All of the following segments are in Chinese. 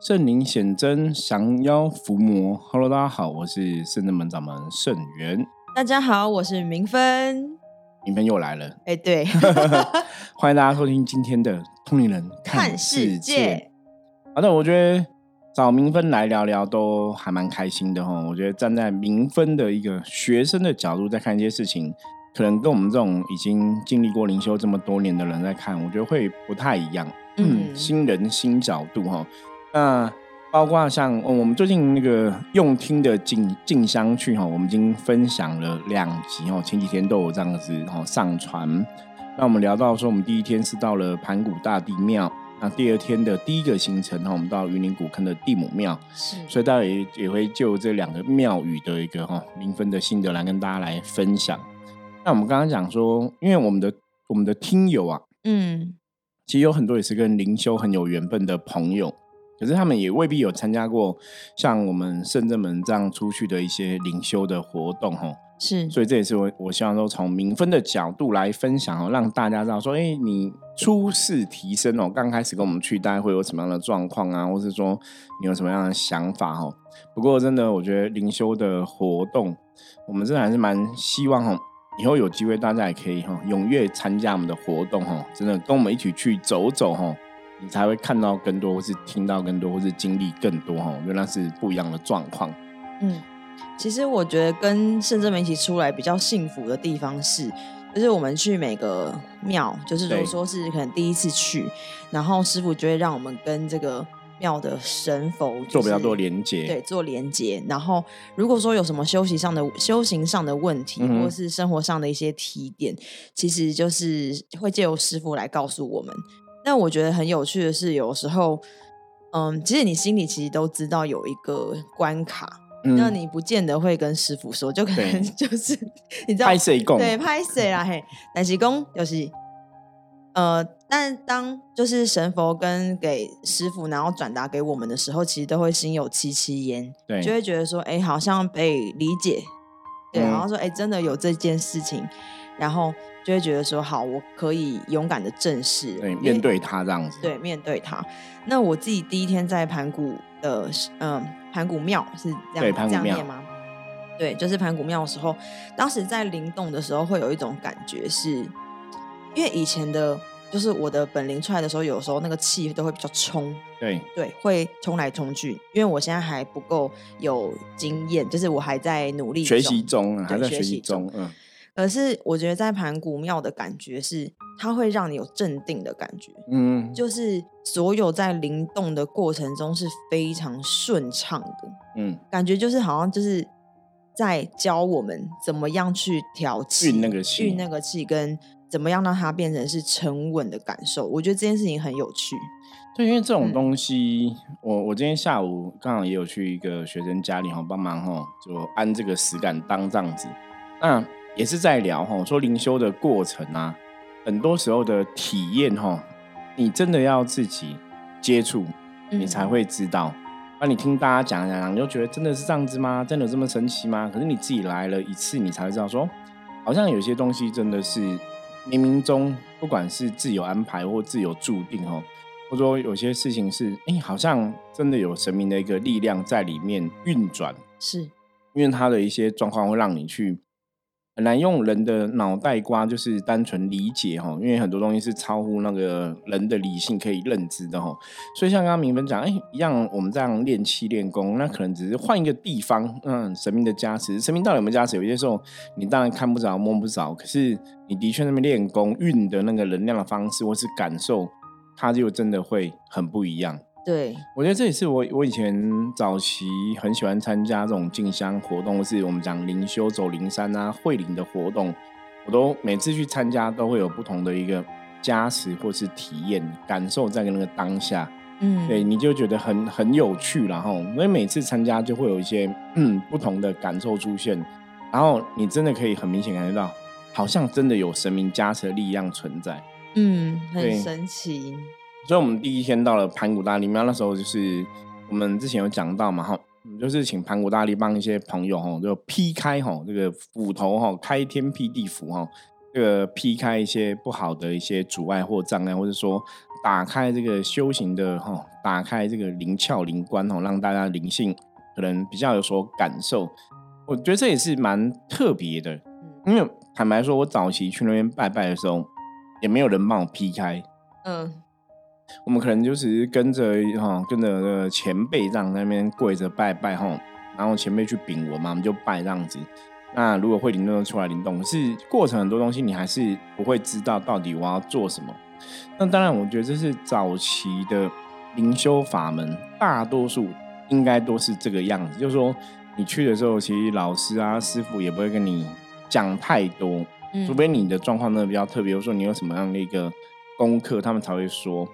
圣灵显真，降妖伏魔。Hello，大家好，我是圣真门掌门圣元。大家好，我是明芬。明芬又来了，哎，对，欢迎大家收听今天的通灵人看世界。好的，我觉得找明芬来聊聊都还蛮开心的哈。我觉得站在明芬的一个学生的角度在看一些事情，可能跟我们这种已经经历过灵修这么多年的人在看，我觉得会不太一样。嗯，新人新角度哈。那包括像我们最近那个用听的静静香去哈，我们已经分享了两集哦，前几天都有这样子哈上传。那我们聊到说，我们第一天是到了盘古大帝庙，那第二天的第一个行程哈，我们到云林古坑的地母庙，是，所以大家也也会就这两个庙宇的一个哈民分的心得来跟大家来分享。那我们刚刚讲说，因为我们的我们的听友啊，嗯，其实有很多也是跟灵修很有缘分的朋友。可是他们也未必有参加过像我们圣正门这样出去的一些灵修的活动，哦，是，所以这也是我我希望说从民分的角度来分享哦，让大家知道说，哎，你初试提升哦，刚开始跟我们去，大概会有什么样的状况啊，或是说你有什么样的想法哦。不过真的，我觉得灵修的活动，我们真的还是蛮希望哈，以后有机会大家也可以哈踊跃参加我们的活动哈，真的跟我们一起去走走哈。你才会看到更多，或是听到更多，或是经历更多哈，我觉得那是不一样的状况。嗯，其实我觉得跟圣正门一起出来比较幸福的地方是，就是我们去每个庙，就是如果说是可能第一次去，然后师傅就会让我们跟这个庙的神佛做比较多连接，对，做连接。然后如果说有什么修行上的修行上的问题，或是生活上的一些提点，其实就是会借由师傅来告诉我们。但我觉得很有趣的是，有时候，嗯，其实你心里其实都知道有一个关卡，那你不见得会跟师傅说，就可能 就是你知道拍谁供对拍谁啦嘿，但是公就是，呃，但当就是神佛跟给师傅，然后转达给我们的时候，其实都会心有戚戚焉，对，就会觉得说，哎，好像被理解，对，然后说，哎，真的有这件事情。然后就会觉得说好，我可以勇敢的正视，对，面对他这样子，对，面对他。那我自己第一天在盘古的，嗯，盘古庙是这样这样念吗？对，就是盘古庙的时候，当时在灵动的时候，会有一种感觉，是因为以前的，就是我的本灵出来的时候，有时候那个气都会比较冲，对对，会冲来冲去。因为我现在还不够有经验，就是我还在努力学习中，还在学习中，嗯。可是我觉得在盘古庙的感觉是，它会让你有镇定的感觉，嗯，就是所有在灵动的过程中是非常顺畅的，嗯，感觉就是好像就是在教我们怎么样去调气，运那个气，运那个气，跟怎么样让它变成是沉稳的感受。我觉得这件事情很有趣。对，因为这种东西，我我今天下午刚好也有去一个学生家里哈帮忙哈，就安这个石敢当这样子，那。也是在聊哈，说灵修的过程啊，很多时候的体验哈，你真的要自己接触，你才会知道。那你听大家讲讲讲，你就觉得真的是这样子吗？真的这么神奇吗？可是你自己来了一次，你才会知道说，好像有些东西真的是冥冥中，不管是自有安排或自有注定哦，或者说有些事情是，哎，好像真的有神明的一个力量在里面运转，是因为他的一些状况会让你去。很难用人的脑袋瓜，就是单纯理解哈，因为很多东西是超乎那个人的理性可以认知的哈。所以像刚刚明芬讲，哎，一样我们这样练气练功，那可能只是换一个地方，嗯，神明的加持，神明到底有没有加持？有些时候你当然看不着摸不着，可是你的确那边练功运的那个能量的方式或是感受，它就真的会很不一样。对，我觉得这也是我我以前早期很喜欢参加这种进香活动，或是我们讲灵修走灵山啊、会灵的活动，我都每次去参加都会有不同的一个加持或是体验感受在那个当下，嗯，对，你就觉得很很有趣，然后因为每次参加就会有一些嗯不同的感受出现，然后你真的可以很明显感觉到，好像真的有神明加持的力量存在，嗯，很神奇。所以，我们第一天到了盘古大帝庙，那时候就是我们之前有讲到嘛，哈，就是请盘古大帝帮一些朋友哈，就劈开哈这个斧头哈，开天辟地斧哈，这个劈开一些不好的一些阻碍或障碍，或者说打开这个修行的哈，打开这个灵窍灵关哈，让大家灵性可能比较有所感受。我觉得这也是蛮特别的，因为坦白说，我早期去那边拜拜的时候，也没有人帮我劈开。嗯，我们可能就只是跟着哈，跟着前辈这样在那边跪着拜拜哈，然后前辈去禀我嘛，我们就拜这样子。那如果会灵动出来灵动，可是过程很多东西你还是不会知道到底我要做什么。那当然，我觉得这是早期的灵修法门，大多数应该都是这个样子。就是说，你去的时候，其实老师啊、师傅也不会跟你讲太多，除非你的状况真的比较特别，比如说你有什么样的一个功课，他们才会说。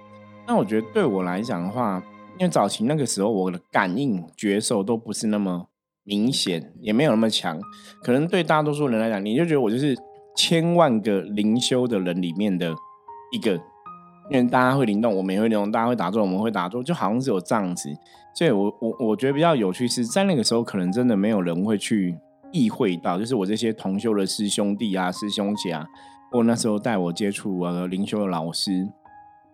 那我觉得对我来讲的话，因为早期那个时候我的感应觉受都不是那么。明显也没有那么强，可能对大多数人来讲，你就觉得我就是千万个灵修的人里面的一个，因为大家会灵动，我们也会灵动，大家会打坐，我们会打坐，就好像是有这样子。所以我我我觉得比较有趣是在那个时候，可能真的没有人会去意会到，就是我这些同修的师兄弟啊、师兄姐啊，或那时候带我接触呃灵修的老师，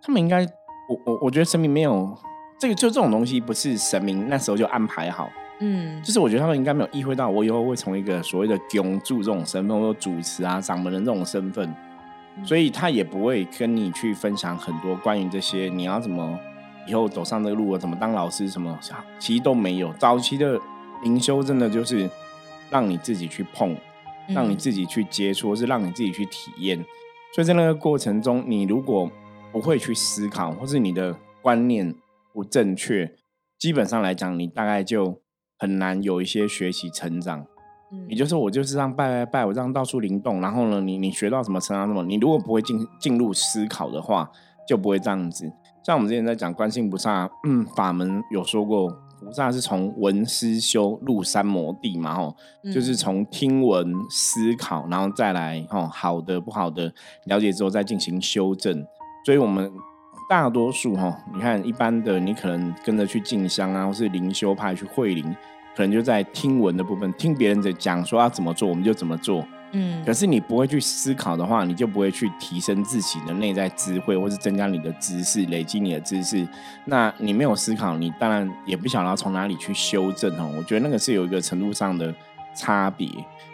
他们应该，我我我觉得神明没有这个，就这种东西不是神明那时候就安排好。嗯，就是我觉得他们应该没有意会到，我以后会从一个所谓的供助这种身份，或者主持啊、掌门人这种身份，所以他也不会跟你去分享很多关于这些你要怎么以后走上这个路啊，怎么当老师什么，其实都没有。早期的灵修真的就是让你自己去碰，让你自己去接触，或是让你自己去体验。所以在那个过程中，你如果不会去思考，或是你的观念不正确，基本上来讲，你大概就。很难有一些学习成长，嗯，也就是我就是这样拜拜拜，我这样到处灵动，然后呢，你你学到什么成长什么，你如果不会进进入思考的话，就不会这样子。像我们之前在讲观世菩萨法门，有说过，菩萨是从闻思修入三摩地嘛，吼，就是从听闻思考，然后再来吼好的不好的了解之后再进行修正。所以我们大多数哈，你看一般的，你可能跟着去进香啊，或是灵修派去会灵。可能就在听闻的部分，听别人在讲说要怎么做，我们就怎么做。嗯，可是你不会去思考的话，你就不会去提升自己的内在智慧，或是增加你的知识，累积你的知识。那你没有思考，你当然也不晓得从哪里去修正哦。我觉得那个是有一个程度上的差别。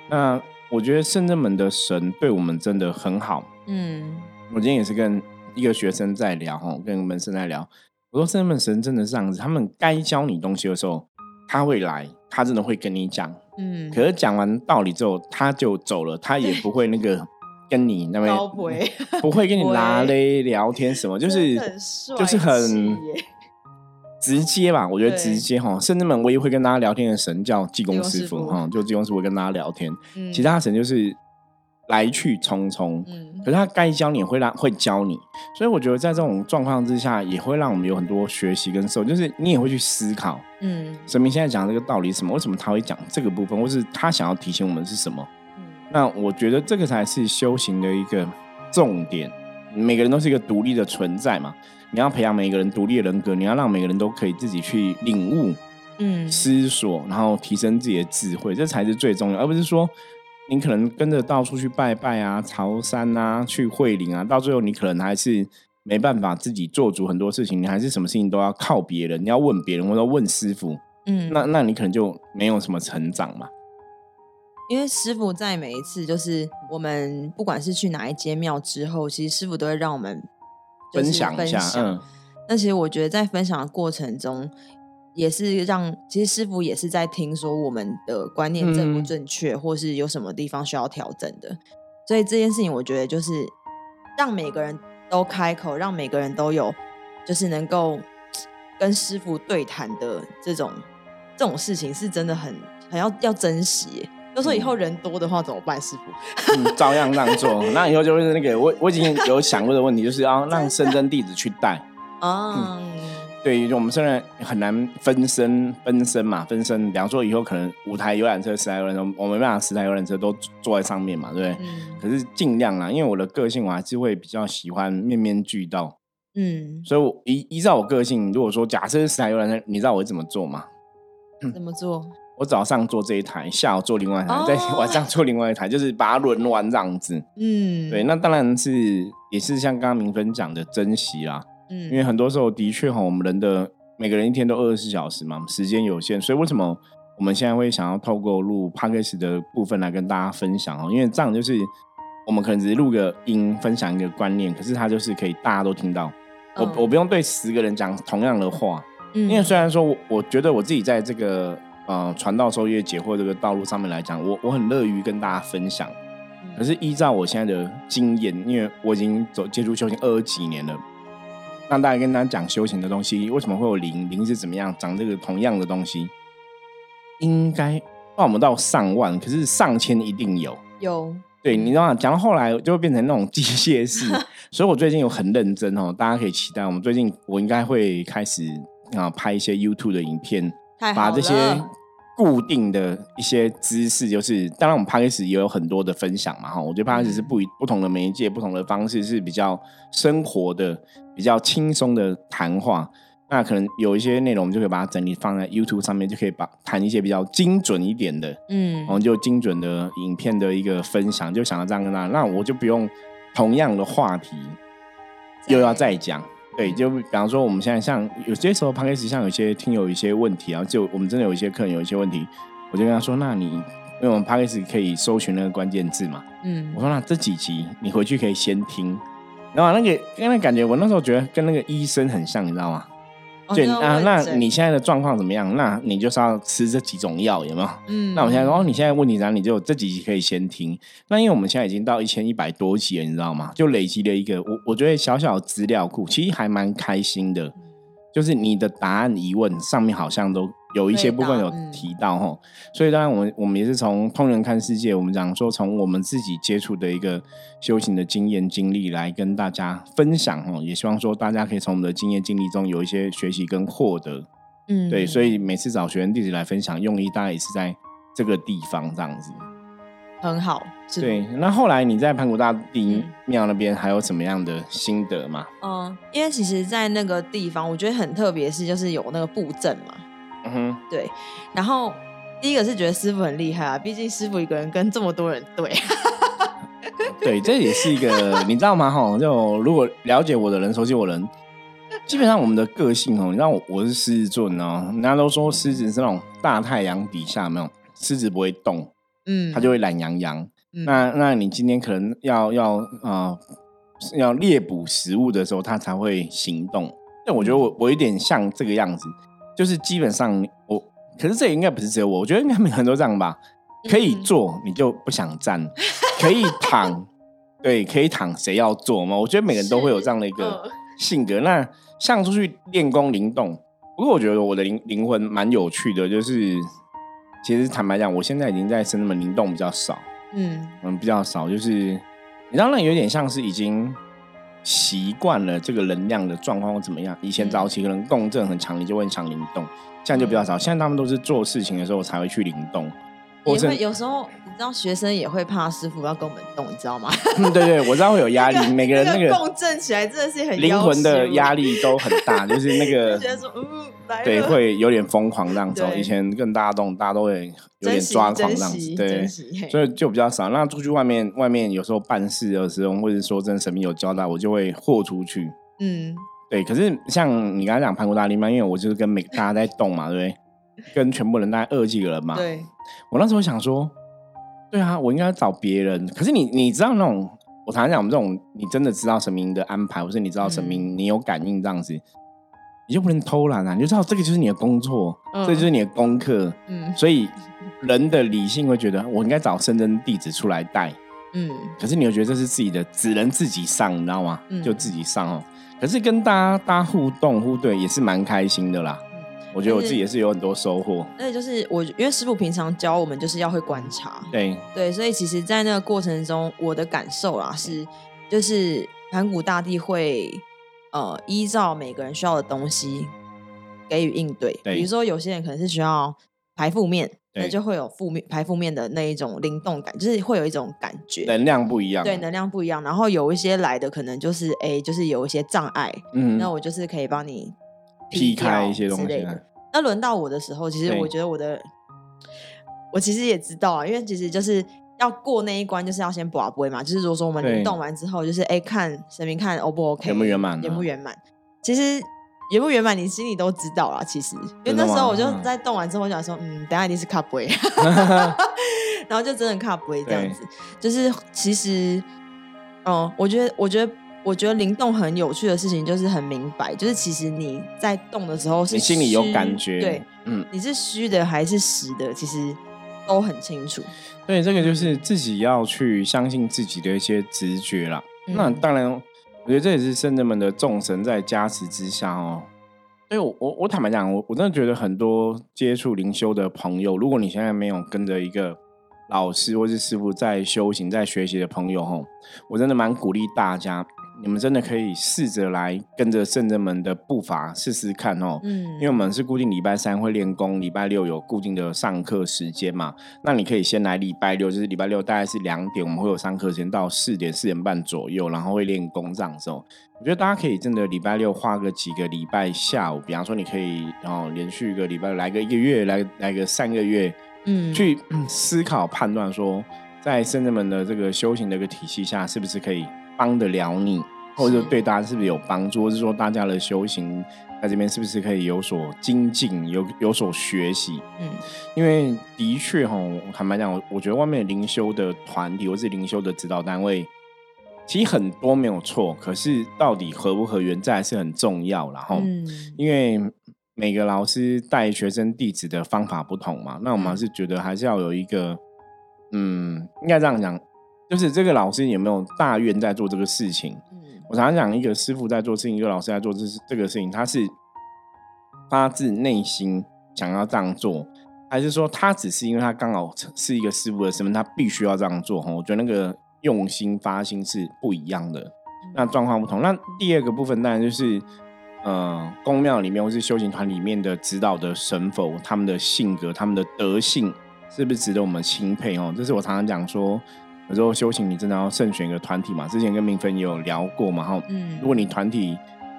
那我觉得圣正门的神对我们真的很好。嗯，我今天也是跟一个学生在聊哈，跟门生在聊，我说圣门神真的是这样子，他们该教你东西的时候。他会来，他真的会跟你讲，嗯，可是讲完道理之后，他就走了，他也不会那个跟你那边不会跟你 拉嘞聊天什么，就是就是很直接吧，我觉得直接哈，甚至们唯一会跟大家聊天的神叫济公师傅哈，就济公师傅跟大家聊天，其他神就是。来去匆匆，嗯，可是他该教你会让会教你，所以我觉得在这种状况之下，也会让我们有很多学习跟受，就是你也会去思考，嗯，神明现在讲这个道理什么？为什么他会讲这个部分，或是他想要提醒我们是什么？嗯，那我觉得这个才是修行的一个重点。每个人都是一个独立的存在嘛，你要培养每一个人独立的人格，你要让每个人都可以自己去领悟，嗯，思索，然后提升自己的智慧，这才是最重要，而不是说。你可能跟着到处去拜拜啊、朝山啊、去会灵啊，到最后你可能还是没办法自己做主很多事情，你还是什么事情都要靠别人，你要问别人或者问师傅，嗯，那那你可能就没有什么成长嘛。因为师傅在每一次就是我们不管是去哪一间庙之后，其实师傅都会让我们分享一下，嗯，那其实我觉得在分享的过程中。也是让，其实师傅也是在听说我们的观念正不正确，或是有什么地方需要调整的。所以这件事情，我觉得就是让每个人都开口，让每个人都有，就是能够跟师傅对谈的这种这种事情，是真的很很要要珍惜。就说以后人多的话怎么办？师傅照样让做，那以后就是那个我我已经有想过的问题，就是要让深圳弟子去带。嗯。对，我们虽然很难分身分身嘛，分身。比方说，以后可能五台游览车、十台游览车，我没办法十台游览车都坐在上面嘛，对不对？嗯。可是尽量啦，因为我的个性，我还是会比较喜欢面面俱到。嗯。所以，我依依照我个性，如果说假设十台游览车，你知道我会怎么做吗？怎么做？我早上坐这一台，下午坐另外一台，在晚上坐另外一台，就是把它轮完这样子。嗯，对，那当然是也是像刚刚明芬讲的珍惜啦。嗯，因为很多时候的确哈，我们人的每个人一天都二十四小时嘛，时间有限，所以为什么我们现在会想要透过录 p o d c a 的部分来跟大家分享哦？因为这样就是我们可能只是录个音，分享一个观念，可是它就是可以大家都听到。我我不用对十个人讲同样的话，因为虽然说我我觉得我自己在这个。呃，传道授业解惑这个道路上面来讲，我我很乐于跟大家分享。可是依照我现在的经验，因为我已经走接触修行二十几年了，让大家跟大家讲修行的东西，为什么会有灵？灵是怎么样长这个同样的东西？应该我们到上万，可是上千一定有。有对，你知道吗？讲到后来就会变成那种机械式，所以我最近有很认真哦，大家可以期待。我们最近我应该会开始啊拍一些 YouTube 的影片。把这些固定的一些姿势，就是当然我们 p 开始也有很多的分享嘛哈。我觉得 p 开始是不不同的媒介、不同的方式是比较生活的、比较轻松的谈话。那可能有一些内容我们就可以把它整理放在 YouTube 上面，就可以把谈一些比较精准一点的，嗯，然后就精准的影片的一个分享，就想要这样跟大家，那我就不用同样的话题又要再讲。对，就比方说，我们现在像有些时候 p a c k a g e 像有些听友一些问题然后，就我们真的有一些客人有一些问题，我就跟他说：“那你因为我们 p a c k a g e 可以搜寻那个关键字嘛，嗯，我说那这几集你回去可以先听，然后那个因为感觉我那时候觉得跟那个医生很像，你知道吗？”对啊，那你现在的状况怎么样？那你就是要吃这几种药，有没有？嗯，那我现在说，哦，你现在问题啥？你就这几集可以先听。那因为我们现在已经到一千一百多集了，你知道吗？就累积了一个我我觉得小小资料库，其实还蛮开心的。就是你的答案疑问上面好像都。有一些部分有提到哈，所以当然我们我们也是从通人看世界，我们讲说从我们自己接触的一个修行的经验经历来跟大家分享哦，也希望说大家可以从我们的经验经历中有一些学习跟获得，嗯，对，所以每次找学员弟子来分享，用意大概也是在这个地方这样子，很好，对。那后来你在盘古大帝庙那边还有什么样的心得吗？嗯，因为其实，在那个地方，我觉得很特别，是就是有那个布阵嘛。嗯哼，对。然后第一个是觉得师傅很厉害啊，毕竟师傅一个人跟这么多人对。对，这也是一个你知道吗？哈，就如果了解我的人，熟悉我的人，基本上我们的个性哦，你知道我我是狮子座呢，人家都说狮子是那种大太阳底下没有狮子不会动，嗯，它就会懒洋洋。那那你今天可能要要啊要猎捕食物的时候，它才会行动。但我觉得我我有点像这个样子。就是基本上我，可是这应该不是只有我，我觉得应该每个人都这样吧。可以坐你就不想站，可以躺，对，可以躺，谁要坐嘛？我觉得每个人都会有这样的一个性格。那像出去练功灵动，不过我觉得我的灵灵魂蛮有趣的，就是其实坦白讲，我现在已经在身那么灵动比较少，嗯嗯，比较少，就是你知道那有点像是已经。习惯了这个能量的状况怎么样？以前早期可能共振很强，你就会想灵动，现在就比较少。现在他们都是做事情的时候才会去灵动。也会有时候，你知道学生也会怕师傅要跟我们动，你知道吗？嗯，对对，我知道会有压力。每个人那个共振起来真的是很灵魂的压力都很大，就是那个觉得说，嗯，对，会有点疯狂这样子。以前更大动，大家都会有点抓狂这样子，对，所以就比较少。那出去外面，外面有时候办事的时候，或者说真神明有交代，我就会豁出去。嗯，对。可是像你刚才讲盘古大力嘛，因为我就是跟每大家在动嘛，对不对？跟全部人大概二几个人嘛。对。我那时候想说，对啊，我应该找别人。可是你你知道那种，我常常讲我们这种，你真的知道神明的安排，或是你知道神明，你有感应这样子，你就不能偷懒啊！你就知道这个就是你的工作，这就是你的功课。嗯。所以人的理性会觉得，我应该找深圳弟子出来带。嗯。可是你又觉得这是自己的，只能自己上，你知道吗？就自己上哦。可是跟大家大家互动互对也是蛮开心的啦。我觉得我自己也是有很多收获。那就是我，因为师傅平常教我们就是要会观察。对对，所以其实，在那个过程中，我的感受啦是，就是盘古大帝会呃依照每个人需要的东西给予应对。比如说，有些人可能是需要排负面，那就会有负面排负面的那一种灵动感，就是会有一种感觉，能量不一样。对，能量不一样。然后有一些来的可能就是哎，就是有一些障碍。嗯，那我就是可以帮你。劈开一些东西。那轮到我的时候，其实我觉得我的我其实也知道啊，因为其实就是要过那一关，就是要先把杯嘛。就是如果说我们灵动完之后，就是哎看神明看 O 不 OK，圆不圆满，圆不圆满。其实圆不圆满，你心里都知道了。其实，因为那时候我就在动完之后，我想说，嗯，等下一定是卡杯，然后就真的卡杯这样子。就是其实，哦，我觉得，我觉得。我觉得灵动很有趣的事情就是很明白，就是其实你在动的时候，你心里有感觉，对，嗯，你是虚的还是实的，其实都很清楚。对，这个就是自己要去相信自己的一些直觉啦。那当然，我觉得这也是圣人们的众神在加持之下哦。所以我我我坦白讲，我我真的觉得很多接触灵修的朋友，如果你现在没有跟着一个老师或是师傅在修行、在学习的朋友，吼，我真的蛮鼓励大家。你们真的可以试着来跟着圣人们的步伐试试看哦，嗯，因为我们是固定礼拜三会练功，礼拜六有固定的上课时间嘛。那你可以先来礼拜六，就是礼拜六大概是两点，我们会有上课时间到四点四点半左右，然后会练功这样子哦。我觉得大家可以真的礼拜六花个几个礼拜下午，比方说你可以然后连续一个礼拜来个一个月，来来个三个月，嗯，去思考判断说，在圣人们的这个修行的一个体系下，是不是可以。帮得了你，或者对大家是不是有帮助，或是说大家的修行在这边是不是可以有所精进，有有所学习？嗯，因为的确哈，坦白讲，我我觉得外面灵修的团体或是灵修的指导单位，其实很多没有错，可是到底合不合缘，这还是很重要然后，因为每个老师带学生弟子的方法不同嘛，那我们还是觉得还是要有一个，嗯，应该这样讲。就是这个老师有没有大愿在做这个事情？嗯，我常常讲，一个师傅在做事情，一个老师在做这这个事情，他是发自内心想要这样做，还是说他只是因为他刚好是一个师傅的身份，他必须要这样做？哈，我觉得那个用心发心是不一样的，那状况不同。那第二个部分当然就是，呃，宫庙里面或是修行团里面的指导的神佛，他们的性格、他们的德性，是不是值得我们钦佩？哦，这是我常常讲说。有时候修行，你真的要慎选一个团体嘛？之前跟明芬也有聊过嘛，哈。嗯。如果你团体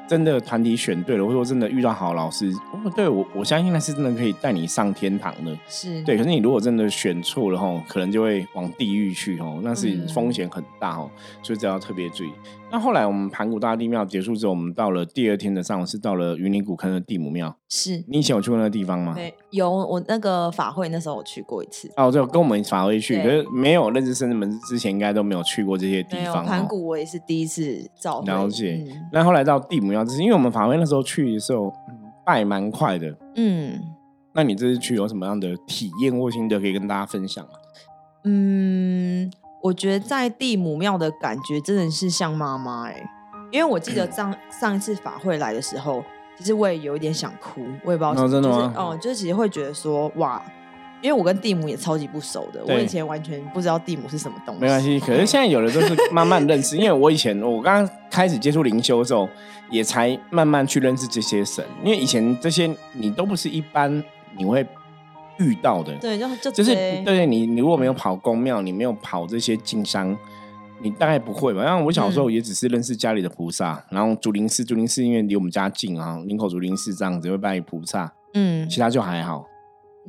真的团体选对了，或者说真的遇到好老师，哦，对我我相信那是真的可以带你上天堂的。是。对，可是你如果真的选错了，哈，可能就会往地狱去，哦，那是风险很大，哦，所以这要特别注意。那后来我们盘古大帝庙结束之后，我们到了第二天的上午，是到了云林古坑的地母庙。是你以前有去过那个地方吗？对，有。我那个法会那时候我去过一次。哦，就跟我们法会去，可是没有认识圣人们之前，应该都没有去过这些地方。盘古我也是第一次照了解。那后来到地母庙，只是因为我们法会那时候去的时候拜蛮快的。嗯。那你这次去有什么样的体验或心得可以跟大家分享啊？嗯。我觉得在地母庙的感觉真的是像妈妈哎，因为我记得上上一次法会来的时候，其实我也有一点想哭，我也不知道真的吗？哦，就是其实会觉得说哇，因为我跟地母也超级不熟的，我以前完全不知道地母是什么东西。没关系，可是现在有的都是慢慢认识，因为我以前我刚刚开始接触灵修的时候，也才慢慢去认识这些神，因为以前这些你都不是一般你会。遇到的，对，就就就是对。你，你如果没有跑公庙，你没有跑这些经商，你大概不会吧？像我小时候也只是认识家里的菩萨，然后竹林寺，竹林寺因为离我们家近啊，林口竹林寺这样子会拜菩萨，嗯，其他就还好，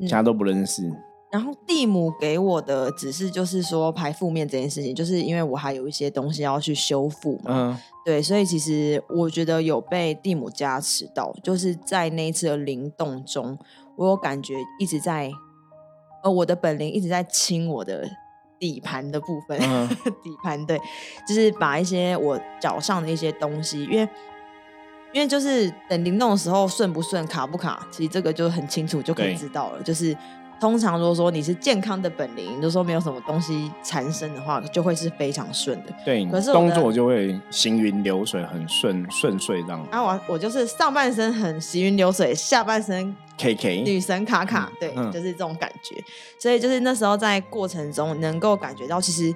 其他都不认识。然后地母给我的指示就是说排负面这件事情，就是因为我还有一些东西要去修复嘛，嗯，对，所以其实我觉得有被地母加持到，就是在那一次的灵动中。我有感觉一直在，呃，我的本领一直在清我的底盘的部分，底盘对，就是把一些我脚上的一些东西，因为因为就是等灵动的时候顺不顺卡不卡，其实这个就很清楚就可以知道了，就是。通常如果说你是健康的本领，就说没有什么东西缠身的话，就会是非常顺的。对，可是动作就会行云流水，很顺顺遂这样。啊，我我就是上半身很行云流水，下半身 K K 女神卡卡，对，就是这种感觉。所以就是那时候在过程中能够感觉到，其实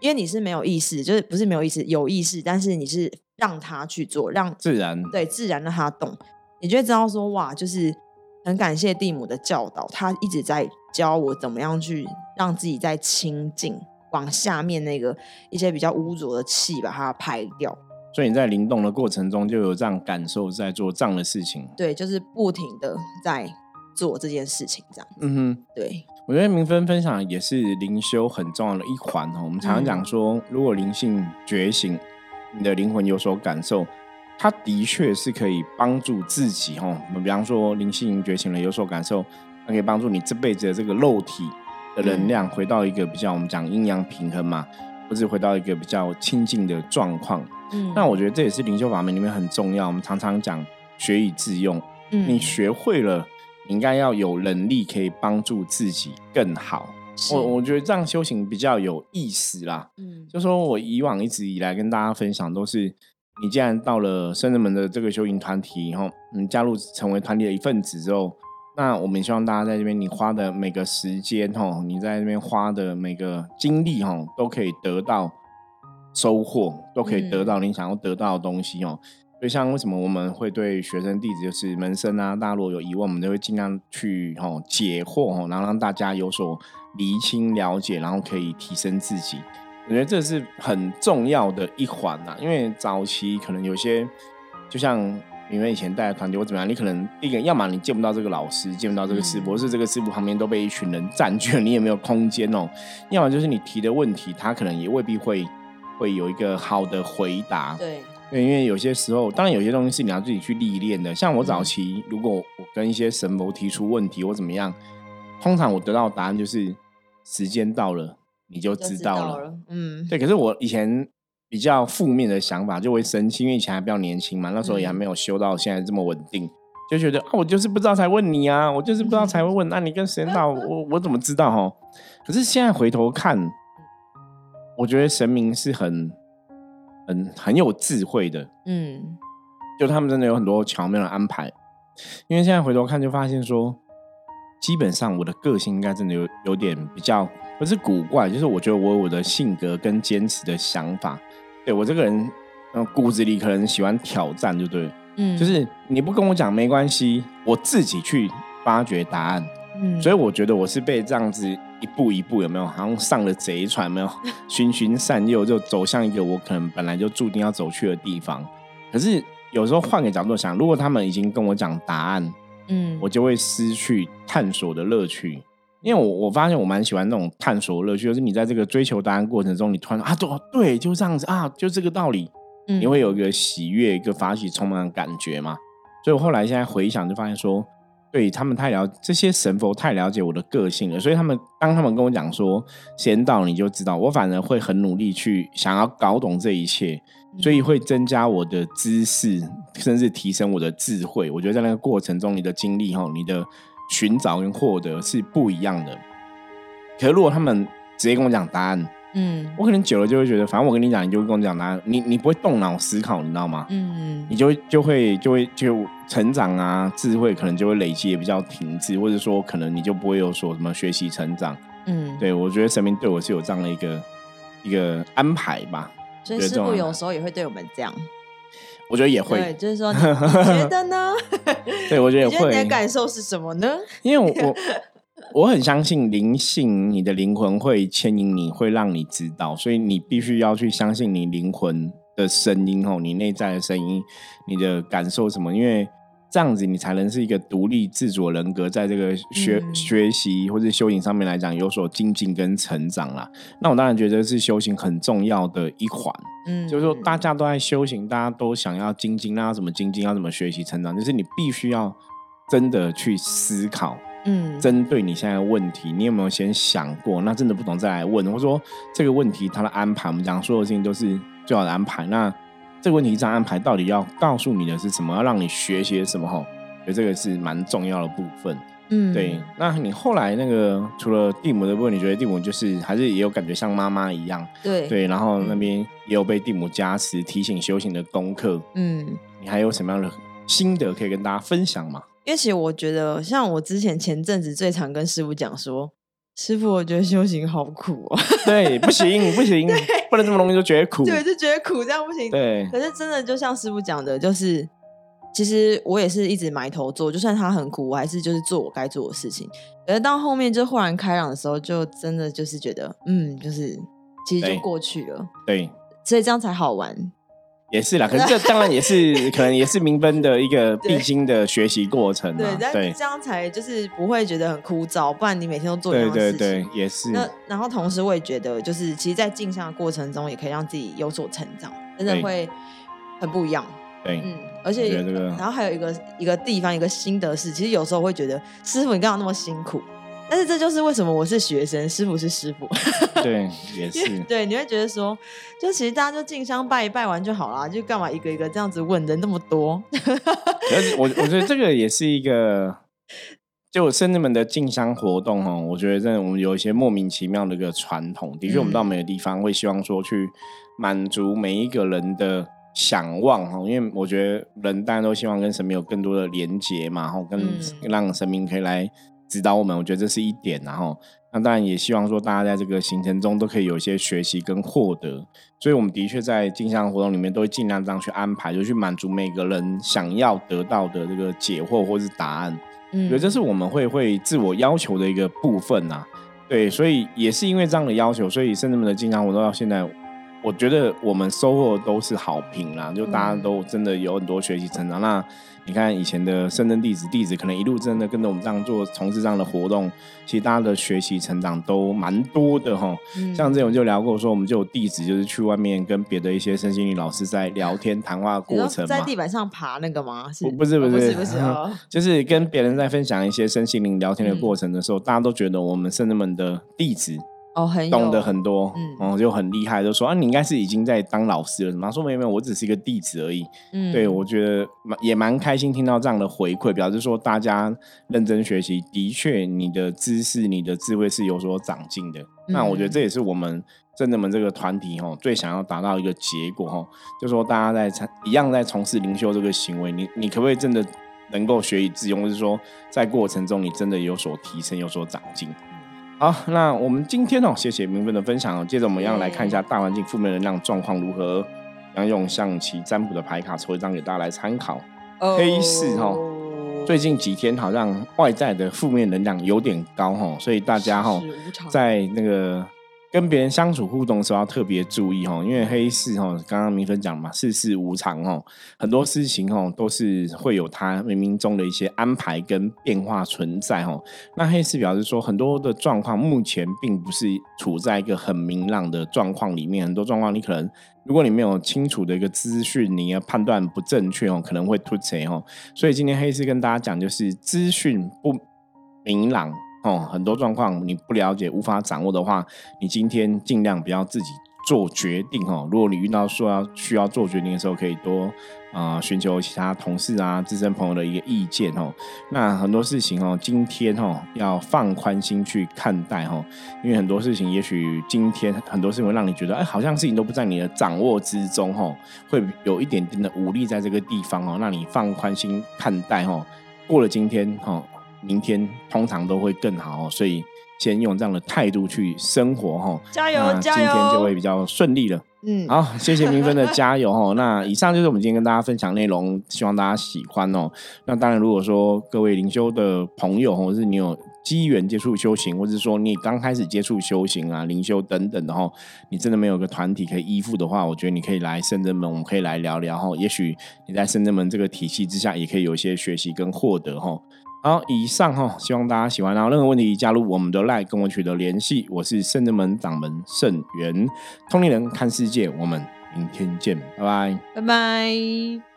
因为你是没有意识，就是不是没有意识，有意识，但是你是让他去做，让自然对自然让他动，你就会知道说哇，就是。很感谢蒂姆的教导，他一直在教我怎么样去让自己在清净，往下面那个一些比较污浊的气把它排掉。所以你在灵动的过程中就有这样感受，在做这样的事情。对，就是不停的在做这件事情，这样。嗯哼，对。我觉得明芬分享也是灵修很重要的一环哦。我们常常讲说，如果灵性觉醒，你的灵魂有所感受，它的确是可以帮助自己哦。我们比方说灵性觉醒了有所感受，它可以帮助你这辈子的这个肉体的能量回到一个比较我们讲阴阳平衡嘛，或者回到一个比较清净的状况。嗯，那我觉得这也是灵修法门里面很重要。我们常常讲学以致用，嗯，你学会了。你应该要有能力可以帮助自己更好。我我觉得这样修行比较有意思啦。嗯，就说我以往一直以来跟大家分享都是，你既然到了圣人们的这个修行团体，以后你加入成为团体的一份子之后，那我们希望大家在这边你花的每个时间哈，你在这边花的每个精力哈，都可以得到收获，都可以得到你想要得到的东西哦。所以，像为什么我们会对学生弟子，就是门生啊，大家如果有疑问，我们都会尽量去吼解惑吼，然后让大家有所厘清了解，然后可以提升自己。我觉得这是很重要的一环呐。因为早期可能有些，就像你们以前带的团队或怎么样，你可能一个要么你见不到这个老师，见不到这个师傅，是这个师傅旁边都被一群人占据了，你也没有空间哦。要么就是你提的问题，他可能也未必会会有一个好的回答。对。对，因为有些时候，当然有些东西是你要自己去历练的。像我早期，如果我跟一些神佛提出问题或怎么样，通常我得到的答案就是时间到了你就知道了。嗯，对。可是我以前比较负面的想法就会生气，因为以前还比较年轻嘛，那时候也还没有修到现在这么稳定，就觉得啊，我就是不知道才问你啊，我就是不知道才会问。那你跟神道，我我怎么知道哦？可是现在回头看，我觉得神明是很。很很有智慧的，嗯，就他们真的有很多巧妙的安排。因为现在回头看，就发现说，基本上我的个性应该真的有有点比较不是古怪，就是我觉得我有我的性格跟坚持的想法。对我这个人，嗯，骨子里可能喜欢挑战，就对，嗯，就是你不跟我讲没关系，我自己去发掘答案。嗯，所以我觉得我是被这样子。一步一步有没有？好像上了贼船，没有 循循善诱，就走向一个我可能本来就注定要走去的地方。可是有时候换个角度想，如果他们已经跟我讲答案，嗯，我就会失去探索的乐趣。因为我我发现我蛮喜欢那种探索乐趣，就是你在这个追求答案过程中，你突然啊，对对，就这样子啊，就这个道理，你会有一个喜悦、一个发起充满的感觉嘛。所以我后来现在回想，就发现说。对他们太了，这些神佛太了解我的个性了，所以他们当他们跟我讲说先到你就知道，我反而会很努力去想要搞懂这一切，所以会增加我的知识，甚至提升我的智慧。我觉得在那个过程中，你的经历哈，你的寻找跟获得是不一样的。可是如果他们直接跟我讲答案。嗯，我可能久了就会觉得，反正我跟你讲，你就会跟我讲答案，你你不会动脑思考，你知道吗？嗯，你就就会就会就成长啊，智慧可能就会累积也比较停滞，或者说可能你就不会有所什么学习成长。嗯，对我觉得神明对我是有这样的一个一个安排吧。所以师傅有时候也会对我们这样，我觉得也会，就是说你觉得呢？对我觉得也会。你的感受是什么呢？因为我。我很相信灵性，你的灵魂会牵引你，会让你知道，所以你必须要去相信你灵魂的声音哦，你内在的声音，你的感受什么？因为这样子你才能是一个独立自主人格，在这个学学习或者修行上面来讲有所精进跟成长啦。那我当然觉得是修行很重要的一环，嗯，就是说大家都在修行，大家都想要精进，那要怎么精进？要怎么学习成长？就是你必须要真的去思考。嗯，针对你现在的问题，你有没有先想过？那真的不懂再来问。或者说这个问题它的安排，我们讲所有事情都是最好的安排。那这个问题这样安排，到底要告诉你的是什么？要让你学些什么？哈，所以这个是蛮重要的部分。嗯，对。那你后来那个除了蒂姆的部分，你觉得蒂姆就是还是也有感觉像妈妈一样？对对。然后那边也有被蒂姆加持提醒修行的功课。嗯，你还有什么样的心得可以跟大家分享吗？因为其实我觉得，像我之前前阵子最常跟师傅讲说，师傅，我觉得修行好苦哦。对，不行不行，不能这么容易就觉得苦。对，就觉得苦，这样不行。对。可是真的，就像师傅讲的，就是其实我也是一直埋头做，就算他很苦，我还是就是做我该做的事情。可是到后面就豁然开朗的时候，就真的就是觉得，嗯，就是其实就过去了。对。所以这样才好玩。也是啦，可是这当然也是 可能也是民分的一个必经的学习过程对，但是这样才就是不会觉得很枯燥，不然你每天都做一样的事情。对对对，也是。那然后同时我也觉得，就是其实，在镜像的过程中，也可以让自己有所成长，真的会很不一样。对，嗯，而且然后还有一个一个地方一个心得是，其实有时候会觉得师傅你干嘛那么辛苦？但是这就是为什么我是学生，师傅是师傅。对，也是。对，你会觉得说，就其实大家就进香拜一拜完就好啦，就干嘛一个一个这样子问人那么多？我我觉得这个也是一个，就圣人们的进香活动哦，我觉得真的我们有一些莫名其妙的一个传统。的确，我们到每个地方会希望说去满足每一个人的想望哈，因为我觉得人大家都希望跟神明有更多的连接嘛，然后跟让神明可以来。指导我们，我觉得这是一点，然后那当然也希望说大家在这个行程中都可以有一些学习跟获得，所以我们的确在镜像活动里面都会尽量这样去安排，就去满足每个人想要得到的这个解惑或是答案。嗯，我觉得这是我们会会自我要求的一个部分呐。对，所以也是因为这样的要求，所以甚至们的镜像活动到现在，我觉得我们收获都是好评啦，就大家都真的有很多学习成长。那你看以前的深圳弟子，弟子可能一路真的跟着我们这样做，从事这样的活动，其实大家的学习成长都蛮多的哈。像这种就聊过说，我们就有弟子就是去外面跟别的一些身心灵老师在聊天谈话 过程在地板上爬那个吗？不不是不是不是哦，就是跟别人在分享一些身心灵聊天的过程的时候，大家都觉得我们圣人们的弟子。哦，很懂得很多，嗯，就很厉害，就说啊，你应该是已经在当老师了，什么？说没有没有，我只是一个弟子而已。嗯，对我觉得蛮也蛮开心听到这样的回馈，表示说大家认真学习，的确你的知识、你的智慧是有所长进的。那我觉得这也是我们真的们这个团体哈最想要达到一个结果哈，就说大家在一样在从事灵修这个行为，你你可不可以真的能够学以致用，就是说在过程中你真的有所提升、有所长进？好，那我们今天哦，谢谢明分的分享哦。接着我们要来看一下大环境负面能量状况如何，要用象棋占卜的牌卡抽一张给大家来参考。黑市哈，最近几天好像外在的负面能量有点高哈，所以大家哈在那个。跟别人相处互动的时候要特别注意哈，因为黑市哈，刚刚明芬讲嘛，世事无常哦，很多事情哈都是会有它冥冥中的一些安排跟变化存在哈。那黑市表示说，很多的状况目前并不是处在一个很明朗的状况里面，很多状况你可能如果你没有清楚的一个资讯，你的判断不正确哦，可能会突锤哦。所以今天黑市跟大家讲，就是资讯不明朗。哦，很多状况你不了解、无法掌握的话，你今天尽量不要自己做决定哦。如果你遇到说要需要做决定的时候，可以多啊寻求其他同事啊、资深朋友的一个意见哦。那很多事情哦，今天哦要放宽心去看待哦，因为很多事情也许今天很多事情会让你觉得哎，好像事情都不在你的掌握之中哦，会有一点点的无力在这个地方哦。那你放宽心看待哦，过了今天哦。明天通常都会更好，所以先用这样的态度去生活哈，加油加油，今天就会比较顺利了。嗯，好，谢谢明芬的 加油哈。那以上就是我们今天跟大家分享内容，希望大家喜欢哦。那当然，如果说各位灵修的朋友，或者是你有机缘接触修行，或者是说你刚开始接触修行啊、灵修等等的哈，你真的没有个团体可以依附的话，我觉得你可以来圣真门，我们可以来聊聊哈。也许你在圣真门这个体系之下，也可以有一些学习跟获得哈。好，以上哈，希望大家喜欢。然后任何问题加入我们的 LINE 跟我取得联系。我是圣人门掌门圣元，通灵人看世界，我们明天见，拜拜，拜拜。